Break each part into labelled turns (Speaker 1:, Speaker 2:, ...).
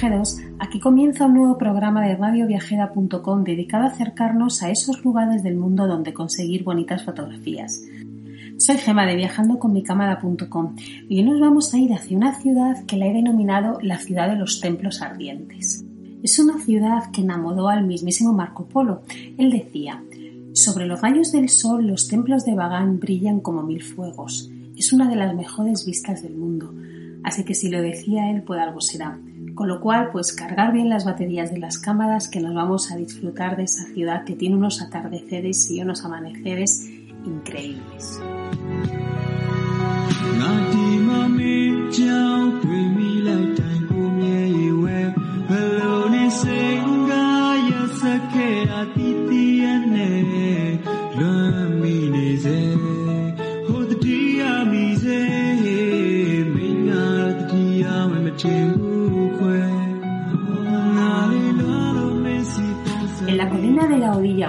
Speaker 1: Viajeros, aquí comienza un nuevo programa de radioviajera.com dedicado a acercarnos a esos lugares del mundo donde conseguir bonitas fotografías. Soy Gema de viajandoconmicámara.com y hoy nos vamos a ir hacia una ciudad que la he denominado la ciudad de los templos ardientes. Es una ciudad que enamoró al mismísimo Marco Polo. Él decía, sobre los rayos del sol los templos de Bagán brillan como mil fuegos. Es una de las mejores vistas del mundo. Así que si lo decía él, pues algo será. Con lo cual, pues cargar bien las baterías de las cámaras que nos vamos a disfrutar de esa ciudad que tiene unos atardeceres y unos amaneceres increíbles.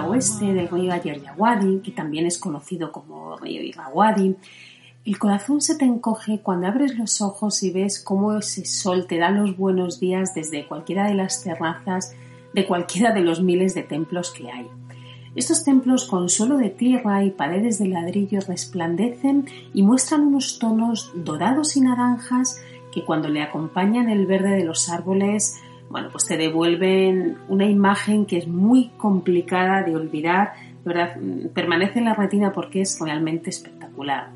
Speaker 1: De oeste del río Ayeryahuadi, que también es conocido como río Irrahuadi, el corazón se te encoge cuando abres los ojos y ves cómo ese sol te da los buenos días desde cualquiera de las terrazas de cualquiera de los miles de templos que hay. Estos templos con suelo de tierra y paredes de ladrillo resplandecen y muestran unos tonos dorados y naranjas que cuando le acompañan el verde de los árboles, bueno, pues te devuelven una imagen que es muy complicada de olvidar, ¿verdad? permanece en la retina porque es realmente espectacular.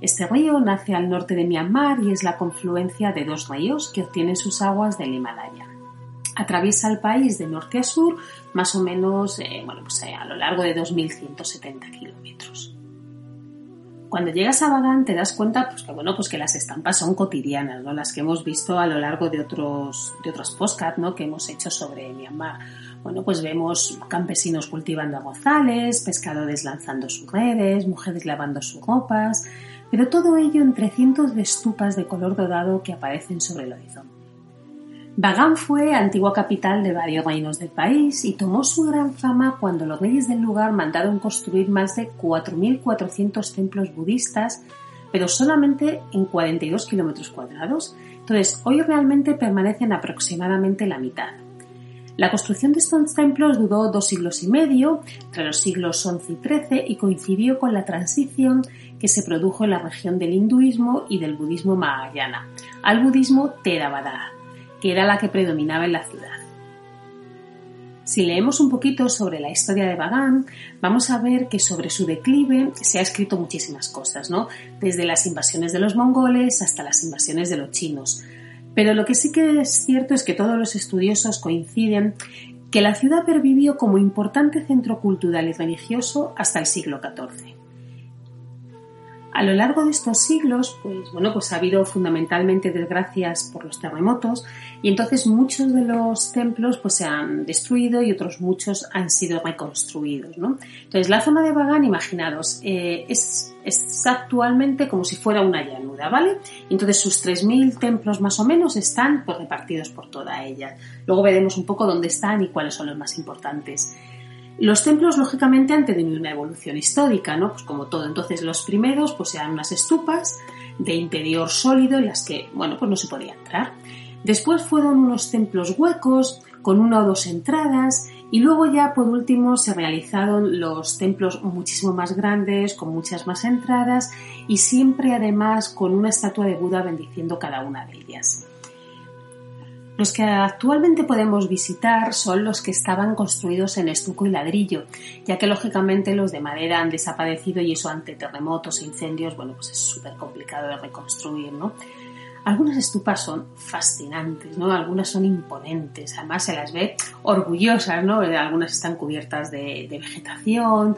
Speaker 1: Este río nace al norte de Myanmar y es la confluencia de dos ríos que obtienen sus aguas del Himalaya. Atraviesa el país de norte a sur, más o menos eh, bueno, pues, eh, a lo largo de 2.170 kilómetros. Cuando llegas a Bagan te das cuenta pues, que, bueno, pues que las estampas son cotidianas, ¿no? las que hemos visto a lo largo de otros, de otros postcards ¿no? que hemos hecho sobre Myanmar. Bueno, pues vemos campesinos cultivando arrozales, pescadores lanzando sus redes, mujeres lavando sus ropas, pero todo ello entre cientos de estupas de color dorado que aparecen sobre el horizonte. Bagan fue antigua capital de varios reinos del país y tomó su gran fama cuando los reyes del lugar mandaron construir más de 4.400 templos budistas, pero solamente en 42 kilómetros cuadrados. Entonces, hoy realmente permanecen aproximadamente la mitad. La construcción de estos templos duró dos siglos y medio, entre los siglos XI y XIII, y coincidió con la transición que se produjo en la región del hinduismo y del budismo mahayana al budismo Theravada que era la que predominaba en la ciudad. Si leemos un poquito sobre la historia de Bagan, vamos a ver que sobre su declive se ha escrito muchísimas cosas, ¿no? Desde las invasiones de los mongoles hasta las invasiones de los chinos. Pero lo que sí que es cierto es que todos los estudiosos coinciden que la ciudad pervivió como importante centro cultural y religioso hasta el siglo XIV. A lo largo de estos siglos, pues bueno, pues ha habido fundamentalmente desgracias por los terremotos y entonces muchos de los templos pues se han destruido y otros muchos han sido reconstruidos, ¿no? Entonces la zona de Bagán, imaginaros, eh, es, es, actualmente como si fuera una llanura, ¿vale? Entonces sus 3.000 templos más o menos están pues, repartidos por toda ella. Luego veremos un poco dónde están y cuáles son los más importantes. Los templos, lógicamente, han tenido una evolución histórica, ¿no? Pues como todo. Entonces, los primeros, pues eran unas estupas de interior sólido en las que, bueno, pues no se podía entrar. Después fueron unos templos huecos, con una o dos entradas, y luego ya por último se realizaron los templos muchísimo más grandes, con muchas más entradas y siempre además con una estatua de Buda bendiciendo cada una de ellas. Los que actualmente podemos visitar son los que estaban construidos en estuco y ladrillo, ya que lógicamente los de madera han desaparecido y eso ante terremotos e incendios, bueno, pues es súper complicado de reconstruir, ¿no? Algunas estupas son fascinantes, ¿no? Algunas son imponentes, además se las ve orgullosas, ¿no? Algunas están cubiertas de, vegetación,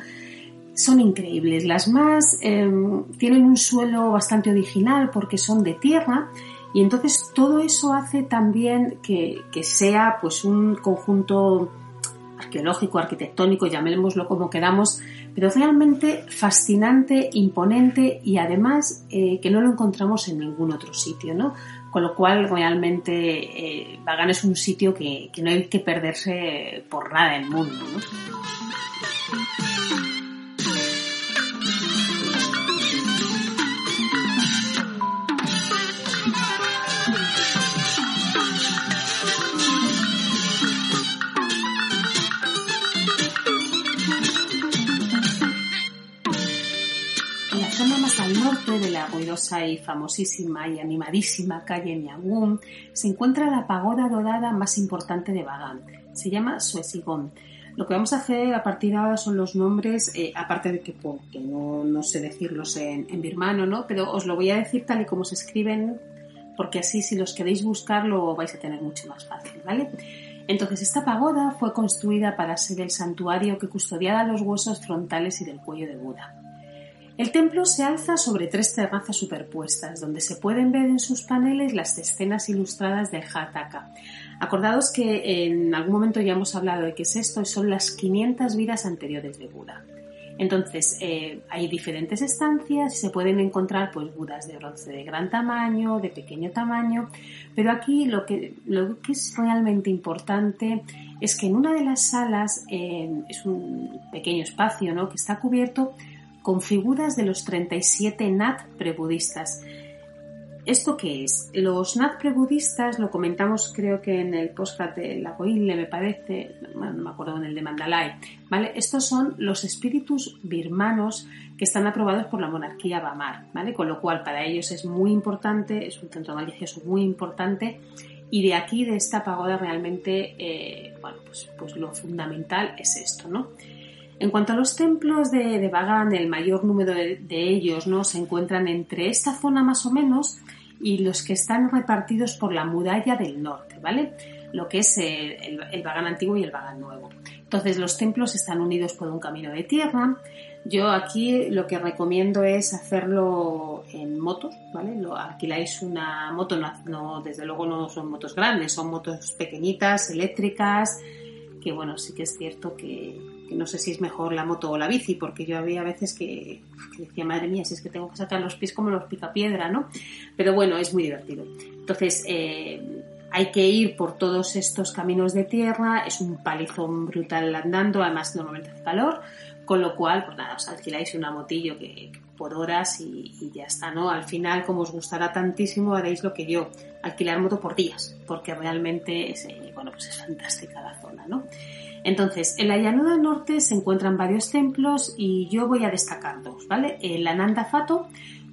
Speaker 1: son increíbles. Las más em, tienen un suelo bastante original porque son de tierra y entonces todo eso hace también que, que sea pues un conjunto arqueológico, arquitectónico, llamémoslo como queramos, pero realmente fascinante, imponente y además eh, que no lo encontramos en ningún otro sitio, ¿no? Con lo cual realmente eh, Bagan es un sitio que, que, no hay que perderse por nada el mundo, ¿no? De la ruidosa y famosísima y animadísima calle Miangun se encuentra la pagoda dorada más importante de Bagan. Se llama Suesigón. Lo que vamos a hacer a partir de ahora son los nombres, eh, aparte de que, no, sé decirlos en, birmano, ¿no? Pero os lo voy a decir tal y como se escriben, porque así si los queréis buscar lo vais a tener mucho más fácil, ¿vale? Entonces, esta pagoda fue construida para ser el santuario que custodiaba los huesos frontales y del cuello de Buda. El templo se alza sobre tres terrazas superpuestas, donde se pueden ver en sus paneles las escenas ilustradas del Hataka. Acordados que en algún momento ya hemos hablado de qué es esto, y son las 500 vidas anteriores de Buda. Entonces, eh, hay diferentes estancias se pueden encontrar pues budas de bronce de gran tamaño, de pequeño tamaño, pero aquí lo que, lo que es realmente importante es que en una de las salas eh, es un pequeño espacio ¿no? que está cubierto con figuras de los 37 Nat prebudistas. ¿Esto qué es? Los Nat prebudistas, lo comentamos creo que en el postcard de la Coile, me parece, no me acuerdo en el de Mandalay, ¿vale? Estos son los espíritus birmanos que están aprobados por la monarquía Bamar, ¿vale? Con lo cual para ellos es muy importante, es un centro religioso muy importante y de aquí, de esta pagoda, realmente, eh, bueno, pues, pues lo fundamental es esto, ¿no? En cuanto a los templos de, de el mayor número de, ellos ¿no? se encuentran entre esta zona más o menos y los que están repartidos por la muralla del norte, ¿vale? Lo que es el, el, antiguo y el Bagan nuevo. Entonces los templos están unidos por un camino de tierra. Yo aquí lo que recomiendo es hacerlo en motos, ¿vale? Lo, alquiláis una moto, no, desde luego no son motos grandes, son motos pequeñitas, eléctricas, que bueno, sí que es cierto que, no sé si es mejor la moto o la bici, porque yo había veces que, decía, madre mía, si es que tengo que sacar los pies como los picapiedra, ¿no? Pero bueno, es muy divertido. Entonces, eh, hay que ir por todos estos caminos de tierra, es un palizón brutal andando, además normalmente hace calor, con lo cual, pues nada, os alquiláis una motillo que, por horas y, ya está, ¿no? Al final, como os gustará tantísimo, haréis lo que yo, alquilar moto por días, porque realmente es, eh, bueno, pues es fantástica la zona, ¿no? Entonces, en la llanura norte se encuentran varios templos y yo voy a destacar dos, ¿vale? El Ananda Fato,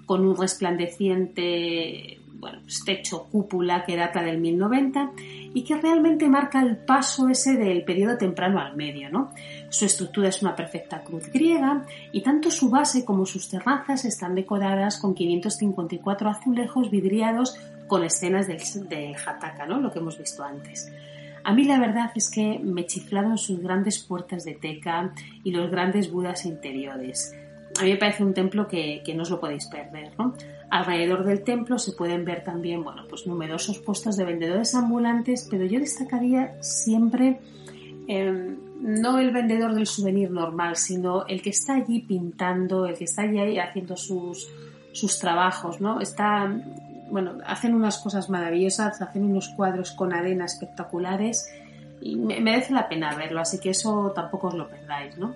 Speaker 1: con un resplandeciente bueno, pues techo cúpula que data del 1090 y que realmente marca el paso ese del periodo temprano al medio, ¿no? Su estructura es una perfecta cruz griega y tanto su base como sus terrazas están decoradas con 554 azulejos vidriados con escenas del, de Hataka, ¿no? Lo que hemos visto antes. A mí la verdad es que me chiflaron sus grandes puertas de teca y los grandes budas interiores. A mí me parece un templo que, no os lo podéis perder, ¿no? Alrededor del templo se pueden ver también, bueno, pues numerosos puestos de vendedores ambulantes, pero yo destacaría siempre em, no el vendedor del souvenir normal, sino el que está allí pintando, el que está allí haciendo sus, sus trabajos, ¿no? Está bueno, hacen unas cosas maravillosas, hacen unos cuadros con arena espectaculares y merece la pena verlo, así que eso tampoco os lo perdáis, ¿no?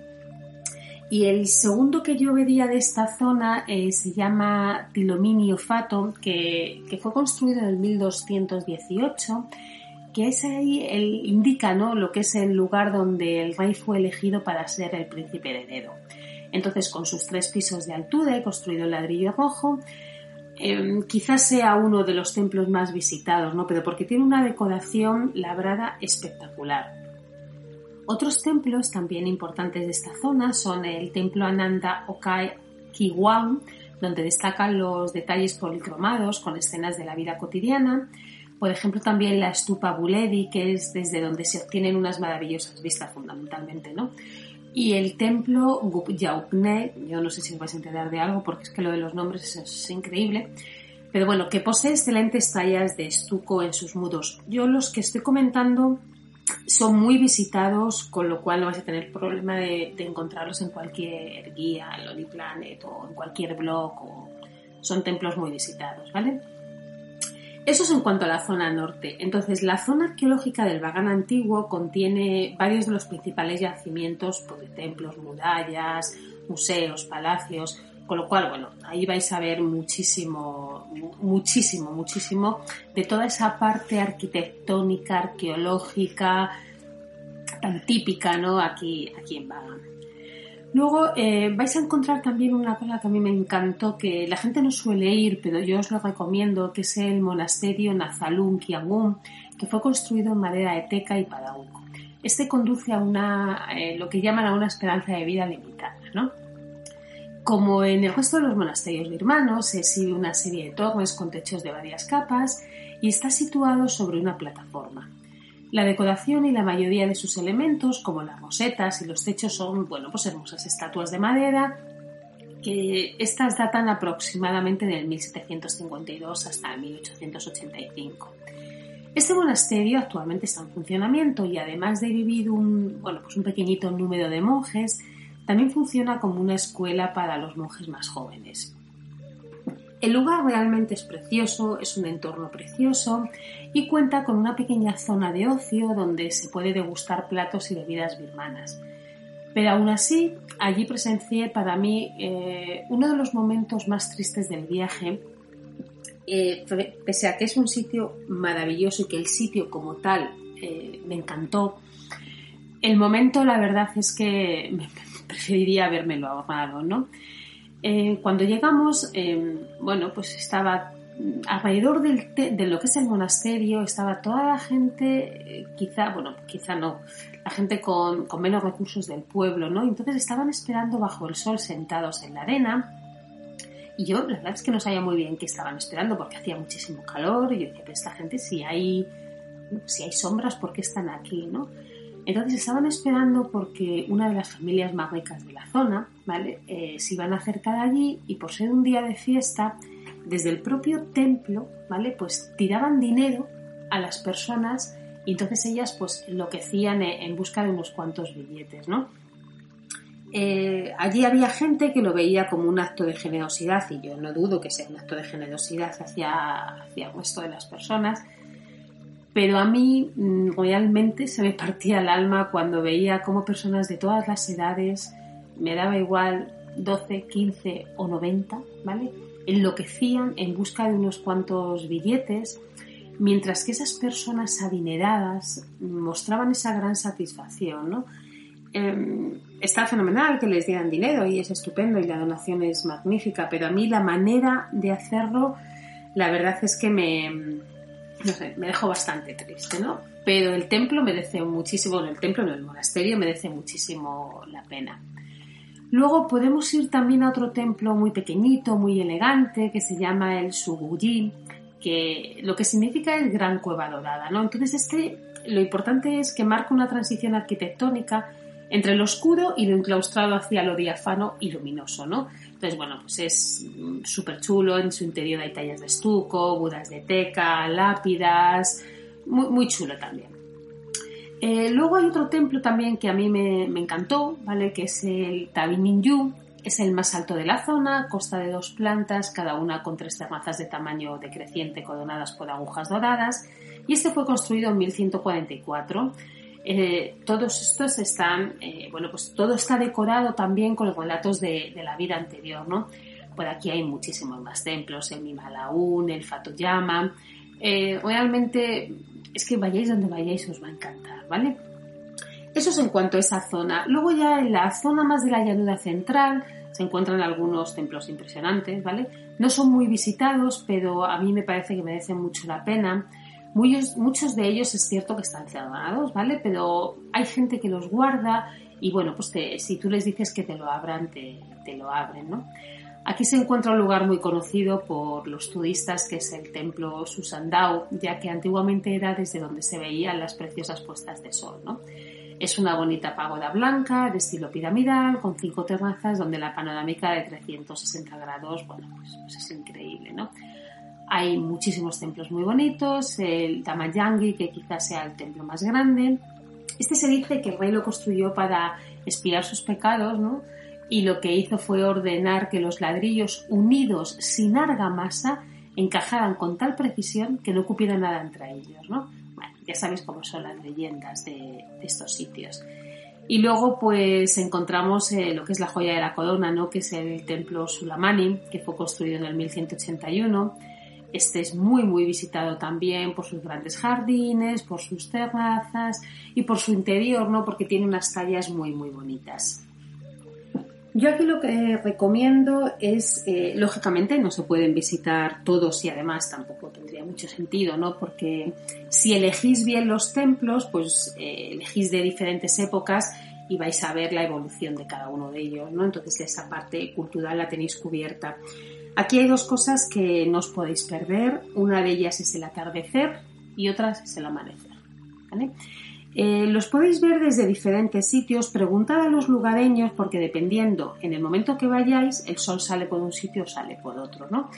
Speaker 1: Y el segundo que yo vería de esta zona eh, se llama Tilominio Fato, que, que, fue construido en el 1218, que es ahí, el, indica ¿no? lo que es el lugar donde el rey fue elegido para ser el príncipe heredero. Entonces, con sus tres pisos de altura y construido en ladrillo rojo, eh, quizás sea uno de los templos más visitados, ¿no? Pero porque tiene una decoración labrada espectacular. Otros templos también importantes de esta zona son el templo Ananda Okai Kiwang, donde destacan los detalles policromados con escenas de la vida cotidiana. Por ejemplo, también la estupa Buledi, que es desde donde se obtienen unas maravillosas vistas fundamentalmente, ¿no? Y el templo Gupyaukne, yo no sé si os vais a enterar de algo porque es que lo de los nombres es, increíble, pero bueno, que posee excelentes tallas de estuco en sus muros. Yo los que estoy comentando son muy visitados, con lo cual no vais a tener problema de, encontrarlos en cualquier guía, en Planet o en cualquier blog. O... Son templos muy visitados, ¿vale? Eso es en cuanto a la zona norte. Entonces, la zona arqueológica del Bagán antiguo contiene varios de los principales yacimientos pues, de templos, murallas, museos, palacios, con lo cual, bueno, ahí vais a ver muchísimo, muchísimo, muchísimo de toda esa parte arquitectónica, arqueológica, tan típica, ¿no? Aquí, aquí en Bagan. Luego eh, vais a encontrar también una cosa que a mí me encantó, que la gente no suele ir, pero yo os lo recomiendo, que es el monasterio Nazalun Kiangun, que fue construido en madera de teca y padauco. Este conduce a una, eh, lo que llaman a una esperanza de vida limitada, ¿no? Como en el resto de los monasterios birmanos, exhibe una serie de torres con techos de varias capas y está situado sobre una plataforma. La decoración y la mayoría de sus elementos, como las rosetas y los techos, son bueno, pues hermosas estatuas de madera que estas datan aproximadamente del 1752 hasta el 1885. Este monasterio actualmente está en funcionamiento y además de vivir un, bueno, pues un pequeñito número de monjes, también funciona como una escuela para los monjes más jóvenes. El lugar realmente es precioso, es un entorno precioso y cuenta con una pequeña zona de ocio donde se puede degustar platos y bebidas birmanas. Pero aún así, allí presencié para mí eh, uno de los momentos más tristes del viaje, eh, pese a que es un sitio maravilloso y que el sitio como tal eh, me encantó. El momento, la verdad es que preferiría habérmelo ahorrado, ¿no? Eh, cuando llegamos, em, bueno, pues estaba alrededor de lo que es el monasterio, estaba toda la gente, eh, quizá, bueno, quizá no, la gente con, menos recursos del pueblo, ¿no? Entonces estaban esperando bajo el sol sentados en la arena. Y yo, la verdad es que no sabía muy bien qué estaban esperando porque hacía muchísimo calor. Y yo decía, pero esta gente, si hay, si hay sombras, ¿por qué están aquí, no? Entonces estaban esperando porque una de las familias más ricas de la zona, ¿vale? Eh, se iban a acercar allí y por ser un día de fiesta, desde el propio templo, ¿vale? Pues tiraban dinero a las personas y entonces ellas pues enloquecían en busca de unos cuantos billetes, ¿no? Eh, allí había gente que lo veía como un acto de generosidad y yo no dudo que sea un acto de generosidad hacia, hacia el resto de las personas, pero a mí mm, realmente se me partía el alma cuando veía cómo personas de todas las edades, me daba igual 12, 15 o 90, ¿vale? Enloquecían en busca de unos cuantos billetes, mientras que esas personas adineradas mostraban esa gran satisfacción, ¿no? Em, está fenomenal que les dieran dinero y es estupendo y la donación es magnífica, pero a mí la manera de hacerlo, la verdad es que me, no sé, me dejó bastante triste, ¿no? Pero el templo merece muchísimo, el templo no, el monasterio merece muchísimo la pena. Luego podemos ir también a otro templo muy pequeñito, muy elegante, que se llama el Suguji, que lo que significa es gran cueva dorada, ¿no? Entonces este, lo importante es que marca una transición arquitectónica entre lo oscuro y lo enclaustrado hacia lo diáfano y luminoso, ¿no? Entonces, bueno, pues es súper chulo, en su interior hay tallas de estuco, budas de teca, lápidas, muy, muy chulo también. Eh, luego hay otro templo también que a mí me, encantó, ¿vale? Que es el Tabininyu, es el más alto de la zona, consta de dos plantas, cada una con tres terrazas de tamaño decreciente coronadas por agujas doradas, y este fue construido en 1144 Eh, todos estos están, eh, bueno, pues todo está decorado también con los relatos de, la vida anterior, ¿no? Por aquí hay muchísimos más templos, el Mimalaún, el Fatoyama. Eh, realmente es que vayáis donde vayáis os va a encantar, ¿vale? Eso es en cuanto a esa zona. Luego ya en la zona más de la llanura central se encuentran algunos templos impresionantes, ¿vale? No son muy visitados, pero a mí me parece que merecen mucho la pena. Muchos, de ellos es cierto que están cerrados, ¿vale? Pero hay gente que los guarda y bueno, pues si tú les dices que te lo abran, te, lo abren, ¿no? Aquí se encuentra un lugar muy conocido por los turistas que es el templo Susandao, ya que antiguamente era desde donde se veían las preciosas puestas de sol, ¿no? Es una bonita pagoda blanca de estilo piramidal con cinco terrazas donde la panorámica de 360 grados, bueno, pues, pues es increíble, ¿no? Hay muchísimos templos muy bonitos, el Tamayangi, que quizás sea el templo más grande. Este se dice que el rey lo construyó para espiar sus pecados, ¿no? Y lo que hizo fue ordenar que los ladrillos unidos sin argamasa encajaran con tal precisión que no cupiera nada entre ellos, ¿no? Bueno, ya sabéis cómo son las leyendas de, estos sitios. Y luego pues encontramos eh, lo que es la joya de la corona, ¿no? que es el templo Sulamani, que fue construido en el 1181 este es muy, muy visitado también por sus grandes jardines, por sus terrazas y por su interior, ¿no? Porque tiene unas tallas muy, muy bonitas. Yo aquí lo que recomiendo es, eh, lógicamente, no se pueden visitar todos y además tampoco tendría mucho sentido, ¿no? Porque si elegís bien los templos, pues eh, elegís de diferentes épocas y vais a ver la evolución de cada uno de ellos, ¿no? Entonces esa parte cultural la tenéis cubierta. Aquí hay dos cosas que no os podéis perder. Una de ellas es el atardecer y otra es el amanecer. Eh, los podéis ver desde diferentes sitios. Preguntad a los lugareños porque dependiendo en el momento que vayáis, el sol sale por un sitio o sale por otro. ¿no?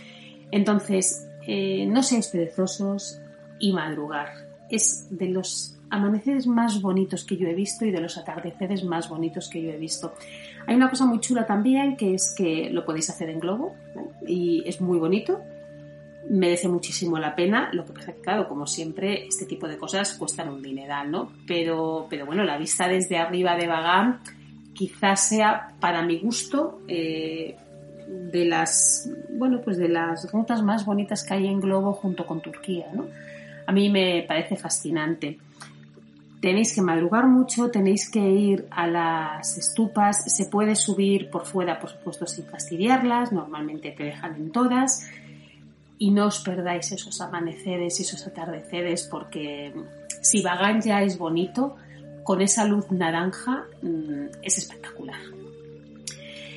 Speaker 1: Entonces, eh, no seáis perezosos y madrugar. Es de los amaneceres más bonitos que yo he visto y de los atardeceres más bonitos que yo he visto. Hay una cosa muy chula también que es que lo podéis hacer en globo y es muy bonito. Merece muchísimo la pena. Lo que pasa que, claro, como siempre, este tipo de cosas cuestan un dineral, ¿no? Pero, pero bueno, la vista desde arriba de Bagán quizás sea, para mi gusto, eh, de las, bueno, pues de las rutas más bonitas que hay en globo junto con Turquía, ¿no? A mí me parece fascinante tenéis que madrugar mucho, tenéis que ir a las estupas, se puede subir por fuera, por supuesto, sin fastidiarlas, normalmente te dejan en todas, y no os perdáis esos amaneceres y esos atardeceres, porque si Bagán ya es bonito, con esa luz naranja mm, es espectacular.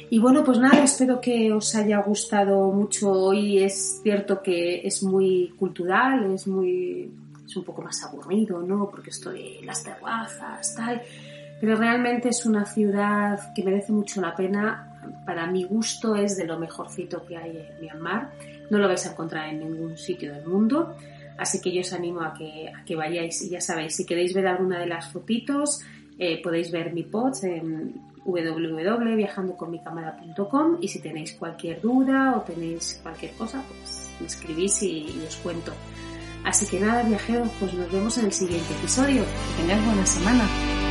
Speaker 1: Y bueno, pues nada, espero que os haya gustado mucho hoy. Es cierto que es muy cultural, es muy es un poco más aburrido, ¿no? Porque estoy en las terrazas, tal. Pero realmente es una ciudad que merece mucho la pena. Para mi gusto es de lo mejorcito que hay en Myanmar. No lo vais a encontrar en ningún sitio del mundo. Así que yo os animo a que, a que vayáis y ya sabéis, si queréis ver alguna de las fotitos, eh, podéis ver mi post en www.viajandoconmicamara.com y si tenéis cualquier duda o tenéis cualquier cosa, pues me escribís y os cuento. Así que nada, viajeros, pues nos vemos en el siguiente episodio. Que buena semana.